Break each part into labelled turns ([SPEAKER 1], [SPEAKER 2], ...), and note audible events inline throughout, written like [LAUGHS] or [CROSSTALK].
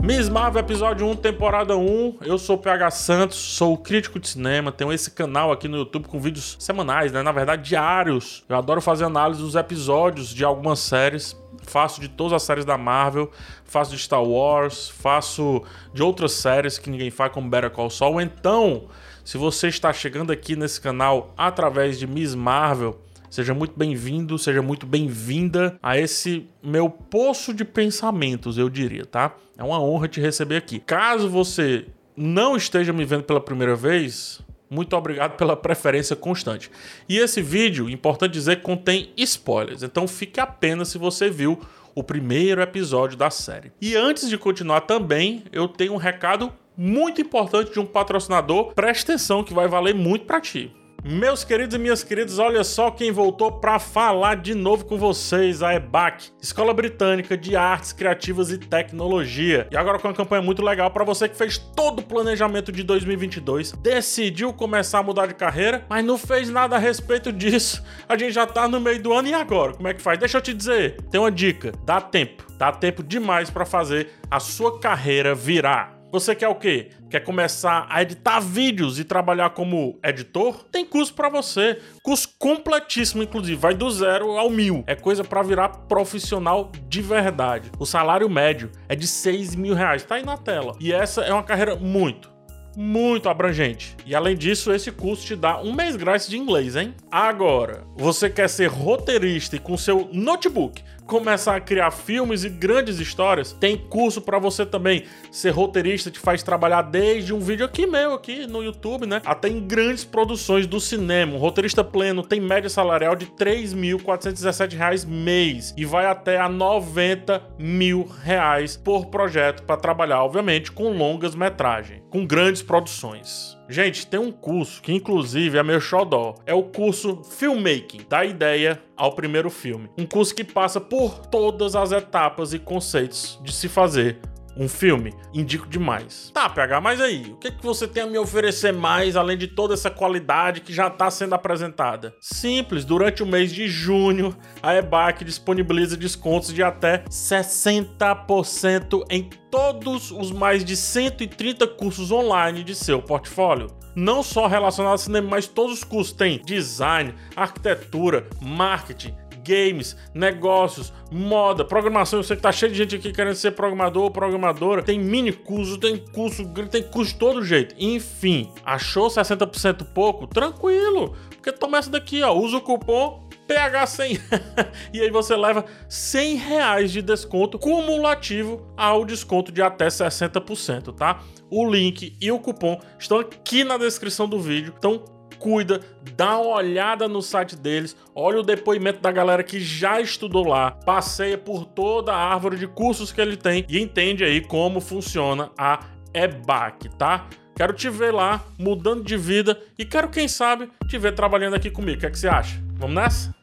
[SPEAKER 1] Miss Marvel, episódio 1, temporada 1. Eu sou o PH Santos, sou crítico de cinema, tenho esse canal aqui no YouTube com vídeos semanais, né? Na verdade, diários. Eu adoro fazer análise dos episódios de algumas séries. Faço de todas as séries da Marvel, faço de Star Wars, faço de outras séries que ninguém faz, como Better Call Saul. Então, se você está chegando aqui nesse canal através de Miss Marvel, Seja muito bem-vindo, seja muito bem-vinda a esse meu poço de pensamentos, eu diria, tá? É uma honra te receber aqui. Caso você não esteja me vendo pela primeira vez, muito obrigado pela preferência constante. E esse vídeo, importante dizer, contém spoilers, então fique apenas se você viu o primeiro episódio da série. E antes de continuar também, eu tenho um recado muito importante de um patrocinador. Preste atenção que vai valer muito para ti. Meus queridos e minhas queridas, olha só quem voltou para falar de novo com vocês, a EBAC, Escola Britânica de Artes Criativas e Tecnologia. E agora com uma campanha muito legal para você que fez todo o planejamento de 2022, decidiu começar a mudar de carreira, mas não fez nada a respeito disso. A gente já tá no meio do ano e agora? Como é que faz? Deixa eu te dizer, tem uma dica, dá tempo. Dá tempo demais para fazer a sua carreira virar. Você quer o quê? Quer começar a editar vídeos e trabalhar como editor? Tem curso para você. Curso completíssimo, inclusive. Vai do zero ao mil. É coisa para virar profissional de verdade. O salário médio é de 6 mil reais. Tá aí na tela. E essa é uma carreira muito, muito abrangente. E além disso, esse curso te dá um mês grátis de inglês, hein? Agora, você quer ser roteirista e com seu notebook começar a criar filmes e grandes histórias, tem curso para você também ser roteirista, te faz trabalhar desde um vídeo aqui meu, aqui no YouTube, né? Até em grandes produções do cinema. Roteirista pleno tem média salarial de R$ 3.417 mês e vai até a 90 mil reais por projeto para trabalhar, obviamente, com longas metragens, com grandes produções. Gente, tem um curso que inclusive é meu xodó. É o curso Filmmaking, da ideia ao primeiro filme. Um curso que passa por todas as etapas e conceitos de se fazer um filme, indico demais. Tá, PH, mas aí, o que, que você tem a me oferecer mais além de toda essa qualidade que já está sendo apresentada? Simples, durante o mês de junho, a EBAC disponibiliza descontos de até 60% em todos os mais de 130 cursos online de seu portfólio não só relacionado ao cinema, mas todos os cursos tem design, arquitetura, marketing, games, negócios, moda, programação. Eu sei que tá cheio de gente aqui querendo ser programador ou programadora. Tem mini curso, tem curso, tem curso de todo jeito. Enfim, achou 60% pouco? Tranquilo. Porque toma essa daqui, ó. Usa o cupom PH100 [LAUGHS] e aí você leva 100 reais de desconto cumulativo ao desconto de até 60%, tá? O link e o cupom estão aqui na descrição do vídeo. Então cuida, dá uma olhada no site deles, olha o depoimento da galera que já estudou lá, passeia por toda a árvore de cursos que ele tem e entende aí como funciona a EBAC, tá? Quero te ver lá, mudando de vida e quero, quem sabe, te ver trabalhando aqui comigo. O que, é que você acha? Vamos nessa?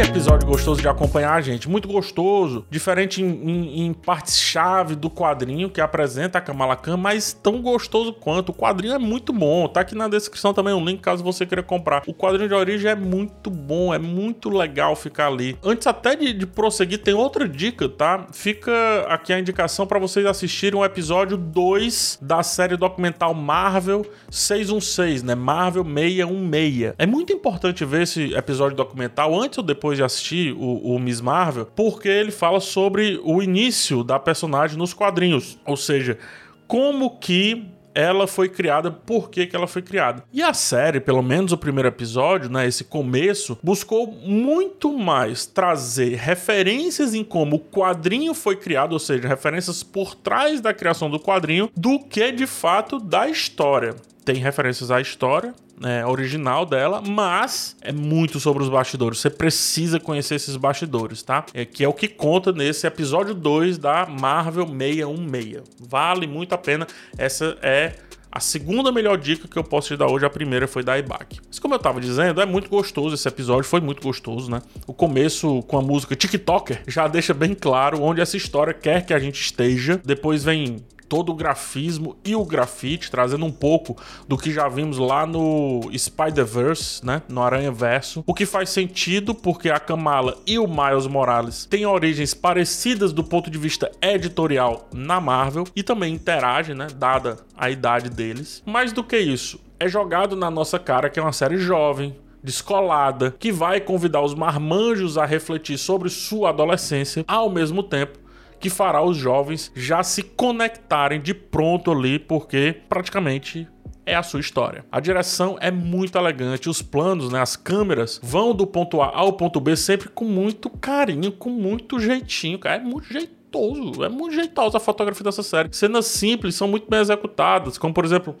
[SPEAKER 1] Episódio gostoso de acompanhar gente. Muito gostoso. Diferente em, em, em partes-chave do quadrinho que apresenta a Kamala Khan, mas tão gostoso quanto. O quadrinho é muito bom. Tá aqui na descrição também um link caso você queira comprar. O quadrinho de origem é muito bom. É muito legal ficar ali. Antes até de, de prosseguir, tem outra dica, tá? Fica aqui a indicação para vocês assistirem o episódio 2 da série documental Marvel 616, né? Marvel 616. É muito importante ver esse episódio documental antes ou depois depois de assistir o, o Miss Marvel, porque ele fala sobre o início da personagem nos quadrinhos, ou seja, como que ela foi criada, por que, que ela foi criada. E a série, pelo menos o primeiro episódio, né, esse começo, buscou muito mais trazer referências em como o quadrinho foi criado, ou seja, referências por trás da criação do quadrinho, do que de fato da história. Tem referências à história, é, original dela, mas é muito sobre os bastidores. Você precisa conhecer esses bastidores, tá? É, que é o que conta nesse episódio 2 da Marvel 616. Vale muito a pena. Essa é a segunda melhor dica que eu posso te dar hoje, a primeira foi da iBack. Mas como eu tava dizendo, é muito gostoso esse episódio, foi muito gostoso, né? O começo com a música TikToker já deixa bem claro onde essa história quer que a gente esteja. Depois vem todo o grafismo e o grafite, trazendo um pouco do que já vimos lá no Spider-Verse, né? No Aranha Verso. O que faz sentido porque a Kamala e o Miles Morales têm origens parecidas do ponto de vista editorial na Marvel e também interagem, né? Dada a idade deles. Mais do que isso, é jogado na nossa cara que é uma série jovem, descolada, que vai convidar os marmanjos a refletir sobre sua adolescência, ao mesmo tempo que fará os jovens já se conectarem de pronto ali, porque praticamente é a sua história. A direção é muito elegante, os planos, né, as câmeras vão do ponto A ao ponto B sempre com muito carinho, com muito jeitinho, cara, é muito jeitoso, é muito jeitosa a fotografia dessa série. Cenas simples são muito bem executadas, como por exemplo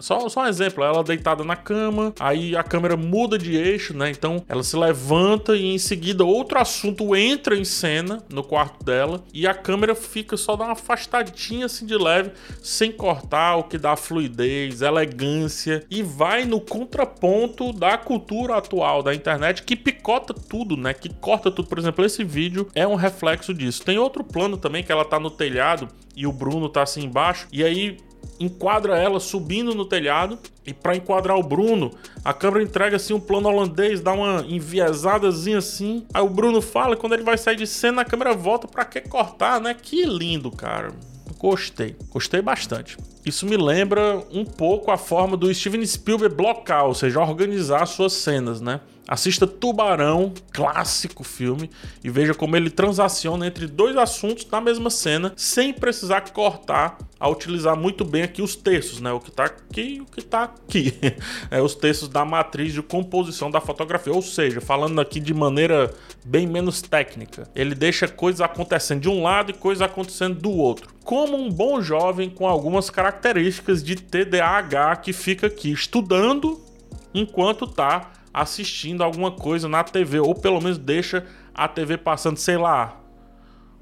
[SPEAKER 1] só, só um exemplo, ela deitada na cama, aí a câmera muda de eixo, né? Então ela se levanta e em seguida outro assunto entra em cena no quarto dela e a câmera fica só dá uma afastadinha assim de leve, sem cortar, o que dá fluidez, elegância e vai no contraponto da cultura atual da internet que picota tudo, né? Que corta tudo. Por exemplo, esse vídeo é um reflexo disso. Tem outro plano também que ela tá no telhado e o Bruno tá assim embaixo e aí enquadra ela subindo no telhado e para enquadrar o Bruno, a câmera entrega assim um plano holandês, dá uma enviesadazinha assim. Aí o Bruno fala, quando ele vai sair de cena, a câmera volta para que cortar, né? Que lindo, cara. Gostei, gostei bastante. Isso me lembra um pouco a forma do Steven Spielberg blocar, ou seja, organizar suas cenas, né? Assista Tubarão, clássico filme, e veja como ele transaciona entre dois assuntos na mesma cena, sem precisar cortar, a utilizar muito bem aqui os textos, né? O que tá aqui e o que tá aqui. [LAUGHS] É os textos da matriz de composição da fotografia, ou seja, falando aqui de maneira bem menos técnica. Ele deixa coisas acontecendo de um lado e coisas acontecendo do outro. Como um bom jovem com algumas características de TDAH que fica aqui estudando enquanto tá assistindo alguma coisa na TV, ou pelo menos deixa a TV passando, sei lá,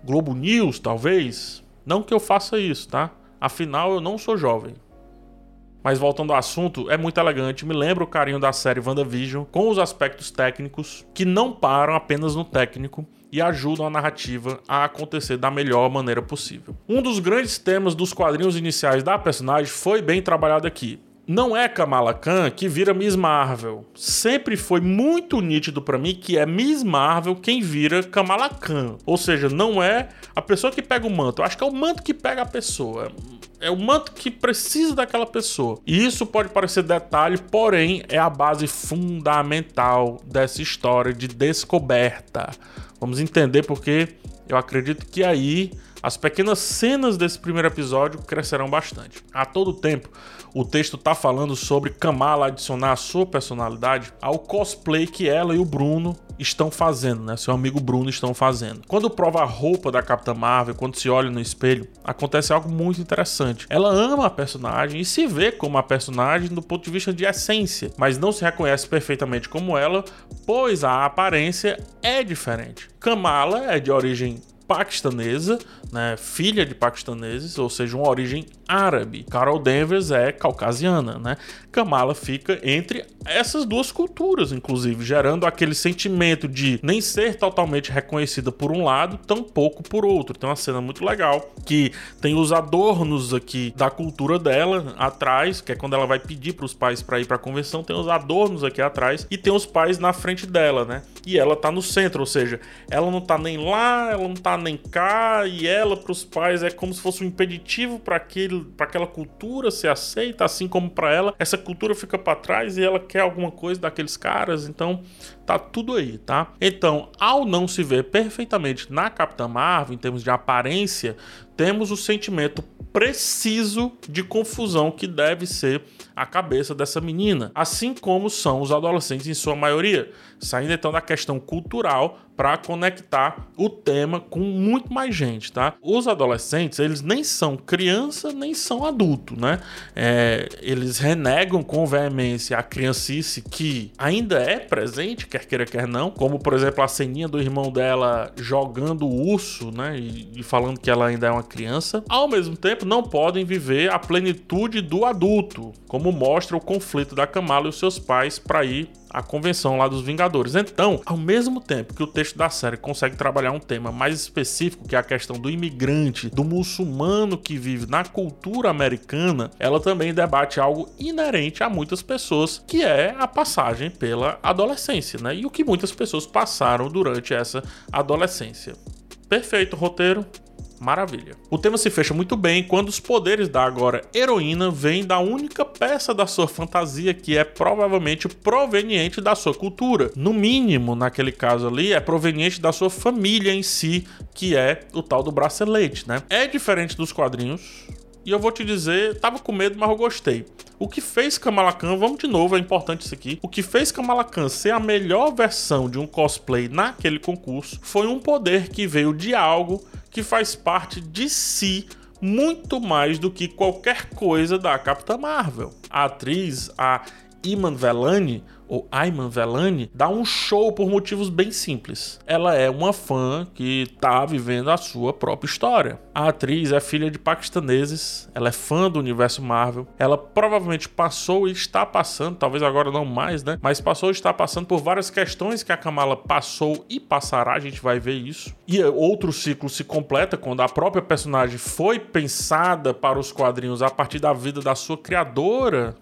[SPEAKER 1] Globo News, talvez. Não que eu faça isso, tá? Afinal, eu não sou jovem. Mas voltando ao assunto, é muito elegante, me lembra o carinho da série WandaVision, com os aspectos técnicos que não param apenas no técnico e ajudam a narrativa a acontecer da melhor maneira possível. Um dos grandes temas dos quadrinhos iniciais da personagem foi bem trabalhado aqui não é Kamala Khan que vira Miss Marvel. Sempre foi muito nítido para mim que é Miss Marvel quem vira Kamala Khan. Ou seja, não é a pessoa que pega o manto. Eu acho que é o manto que pega a pessoa. É o manto que precisa daquela pessoa. E isso pode parecer detalhe, porém é a base fundamental dessa história de descoberta. Vamos entender porque eu acredito que aí as pequenas cenas desse primeiro episódio crescerão bastante. A todo tempo, o texto está falando sobre Kamala adicionar a sua personalidade ao cosplay que ela e o Bruno estão fazendo, né? Seu amigo Bruno estão fazendo. Quando prova a roupa da Capitã Marvel, quando se olha no espelho, acontece algo muito interessante. Ela ama a personagem e se vê como a personagem do ponto de vista de essência, mas não se reconhece perfeitamente como ela, pois a aparência é diferente. Kamala é de origem paquistanesa, né, filha de paquistaneses, ou seja, uma origem árabe. Carol Danvers é caucasiana, né? Kamala fica entre essas duas culturas, inclusive, gerando aquele sentimento de nem ser totalmente reconhecida por um lado, tampouco por outro. Tem uma cena muito legal que tem os adornos aqui da cultura dela atrás, que é quando ela vai pedir para os pais para ir para a convenção, tem os adornos aqui atrás e tem os pais na frente dela, né? E ela tá no centro, ou seja, ela não tá nem lá, ela não tá nem cá, e ela para os pais é como se fosse um impeditivo para aquele, para aquela cultura ser aceita, assim como para ela, essa cultura fica para trás e ela quer alguma coisa daqueles caras, então tá tudo aí, tá? Então, ao não se ver perfeitamente na Capitã Marvel em termos de aparência, temos o sentimento preciso de confusão que deve ser a cabeça dessa menina, assim como são os adolescentes em sua maioria, saindo então da questão cultural para conectar o tema com muito mais gente, tá? Os adolescentes, eles nem são criança, nem são adulto, né? É, eles renegam com veemência a criancice que ainda é presente, quer queira, quer não, como por exemplo a ceninha do irmão dela jogando o urso, né? E, e falando que ela ainda é uma criança. Ao mesmo tempo, não podem viver a plenitude do adulto, como mostra o conflito da Kamala e os seus pais para ir à convenção lá dos Vingadores. Então, ao mesmo tempo que o texto da série consegue trabalhar um tema mais específico, que é a questão do imigrante, do muçulmano que vive na cultura americana, ela também debate algo inerente a muitas pessoas, que é a passagem pela adolescência, né? E o que muitas pessoas passaram durante essa adolescência. Perfeito roteiro, Maravilha. O tema se fecha muito bem quando os poderes da agora heroína vêm da única peça da sua fantasia que é provavelmente proveniente da sua cultura. No mínimo, naquele caso ali, é proveniente da sua família em si, que é o tal do bracelete, né? É diferente dos quadrinhos, e eu vou te dizer, tava com medo, mas eu gostei. O que fez Kamala Khan, vamos de novo, é importante isso aqui. O que fez Kamala Khan ser a melhor versão de um cosplay naquele concurso foi um poder que veio de algo que faz parte de si muito mais do que qualquer coisa da Capitã Marvel. A atriz, a Iman Velani, ou Ayman Velani, dá um show por motivos bem simples. Ela é uma fã que tá vivendo a sua própria história. A atriz é filha de paquistaneses, ela é fã do universo Marvel. Ela provavelmente passou e está passando, talvez agora não mais, né? Mas passou e está passando por várias questões que a Kamala passou e passará, a gente vai ver isso. E outro ciclo se completa quando a própria personagem foi pensada para os quadrinhos a partir da vida da sua criadora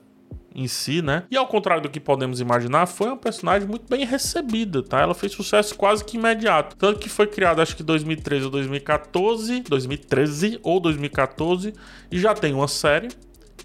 [SPEAKER 1] em si, né? E ao contrário do que podemos imaginar, foi uma personagem muito bem recebida, tá? Ela fez sucesso quase que imediato. Tanto que foi criada acho que 2013 ou 2014, 2013 ou 2014 e já tem uma série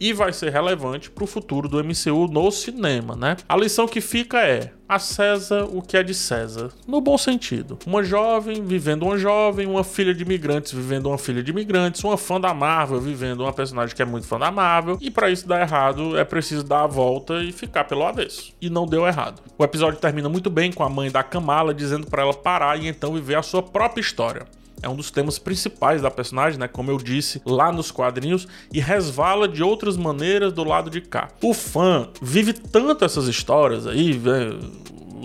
[SPEAKER 1] e vai ser relevante para o futuro do MCU no cinema, né? A lição que fica é: a César o que é de César, no bom sentido. Uma jovem vivendo uma jovem, uma filha de imigrantes vivendo uma filha de imigrantes, uma fã da Marvel vivendo uma personagem que é muito fã da Marvel, e para isso dar errado é preciso dar a volta e ficar pelo avesso. E não deu errado. O episódio termina muito bem com a mãe da Kamala dizendo para ela parar e então viver a sua própria história é um dos temas principais da personagem, né? Como eu disse lá nos quadrinhos, e resvala de outras maneiras do lado de cá. O fã vive tanto essas histórias aí, né?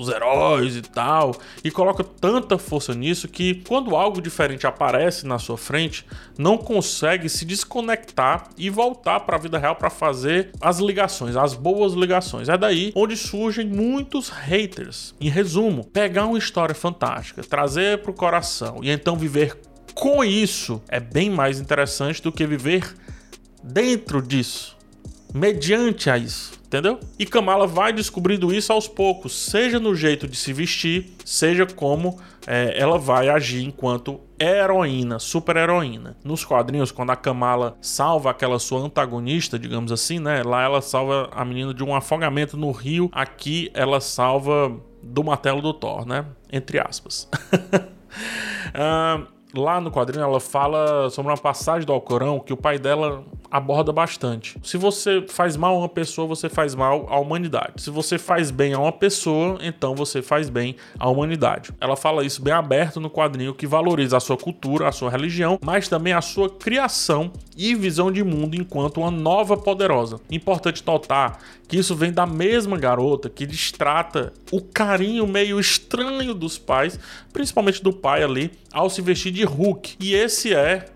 [SPEAKER 1] Os heróis e tal, e coloca tanta força nisso que quando algo diferente aparece na sua frente, não consegue se desconectar e voltar para a vida real para fazer as ligações, as boas ligações. É daí onde surgem muitos haters. Em resumo, pegar uma história fantástica, trazer para o coração e então viver com isso é bem mais interessante do que viver dentro disso, mediante a isso entendeu? E Kamala vai descobrindo isso aos poucos, seja no jeito de se vestir, seja como é, ela vai agir enquanto heroína, super heroína. Nos quadrinhos, quando a Kamala salva aquela sua antagonista, digamos assim, né? Lá ela salva a menina de um afogamento no rio, aqui ela salva do martelo do Thor, né? Entre aspas. uh, [LAUGHS] lá no quadrinho ela fala sobre uma passagem do Alcorão que o pai dela aborda bastante. Se você faz mal a uma pessoa, você faz mal à humanidade. Se você faz bem a uma pessoa, então você faz bem à humanidade. Ela fala isso bem aberto no quadrinho que valoriza a sua cultura, a sua religião, mas também a sua criação e visão de mundo enquanto uma nova poderosa. Importante notar que isso vem da mesma garota que destrata o carinho meio estranho dos pais, principalmente do pai ali, ao se vestir de Hulk. E esse é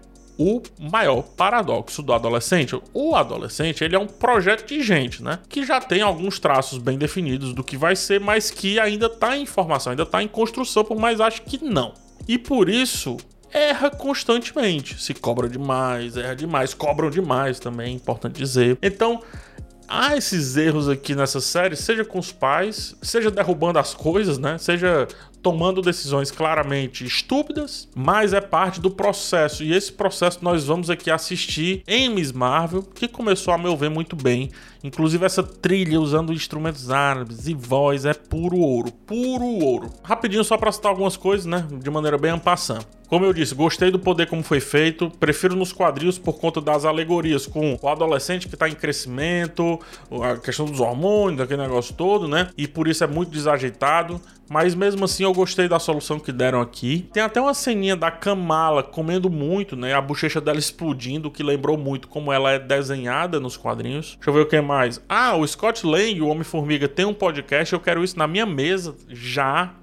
[SPEAKER 1] o maior paradoxo do adolescente. O adolescente, ele é um projeto de gente, né? Que já tem alguns traços bem definidos do que vai ser, mas que ainda está em formação, ainda está em construção, por mais acho que não. E por isso, erra constantemente. Se cobra demais, erra demais, cobram demais também, é importante dizer. Então, há esses erros aqui nessa série, seja com os pais, seja derrubando as coisas, né? Seja tomando decisões claramente estúpidas, mas é parte do processo. E esse processo nós vamos aqui assistir em Miss Marvel, que começou a meu ver muito bem. Inclusive essa trilha usando instrumentos árabes e voz é puro ouro, puro ouro. Rapidinho só para citar algumas coisas, né, de maneira bem ampassando. Como eu disse, gostei do poder como foi feito, prefiro nos quadrinhos por conta das alegorias com o adolescente que tá em crescimento, a questão dos hormônios, aquele negócio todo, né? E por isso é muito desajeitado. Mas mesmo assim eu gostei da solução que deram aqui. Tem até uma ceninha da Kamala comendo muito, né? A bochecha dela explodindo, que lembrou muito como ela é desenhada nos quadrinhos. Deixa eu ver o que mais. Ah, o Scott Lang, o Homem-Formiga, tem um podcast. Eu quero isso na minha mesa já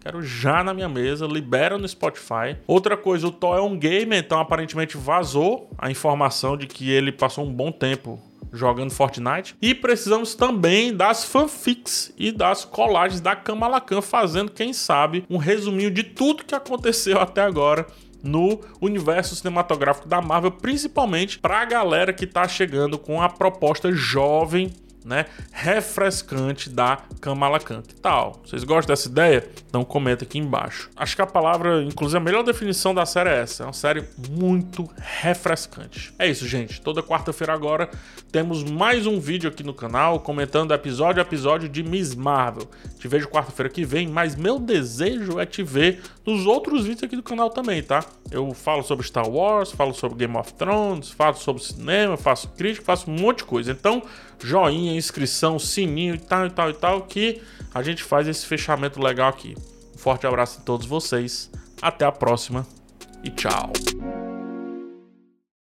[SPEAKER 1] Quero já na minha mesa, libera no Spotify. Outra coisa, o Thor é um gamer, então aparentemente vazou a informação de que ele passou um bom tempo jogando Fortnite. E precisamos também das fanfics e das colagens da Kamala Khan fazendo, quem sabe, um resuminho de tudo que aconteceu [LAUGHS] até agora no universo cinematográfico da Marvel, principalmente para a galera que está chegando com a proposta jovem né, refrescante da Kamala Khan. Que tal? Vocês gostam dessa ideia? Então comenta aqui embaixo. Acho que a palavra, inclusive a melhor definição da série é essa. É uma série muito refrescante. É isso, gente. Toda quarta-feira agora temos mais um vídeo aqui no canal comentando episódio a episódio de Miss Marvel. Te vejo quarta-feira que vem, mas meu desejo é te ver nos outros vídeos aqui do canal também, tá? Eu falo sobre Star Wars, falo sobre Game of Thrones, falo sobre cinema, faço crítica, faço um monte de coisa. Então, joinha, inscrição, sininho e tal e tal e tal, que a gente faz esse fechamento legal aqui. Um forte abraço a todos vocês, até a próxima e tchau.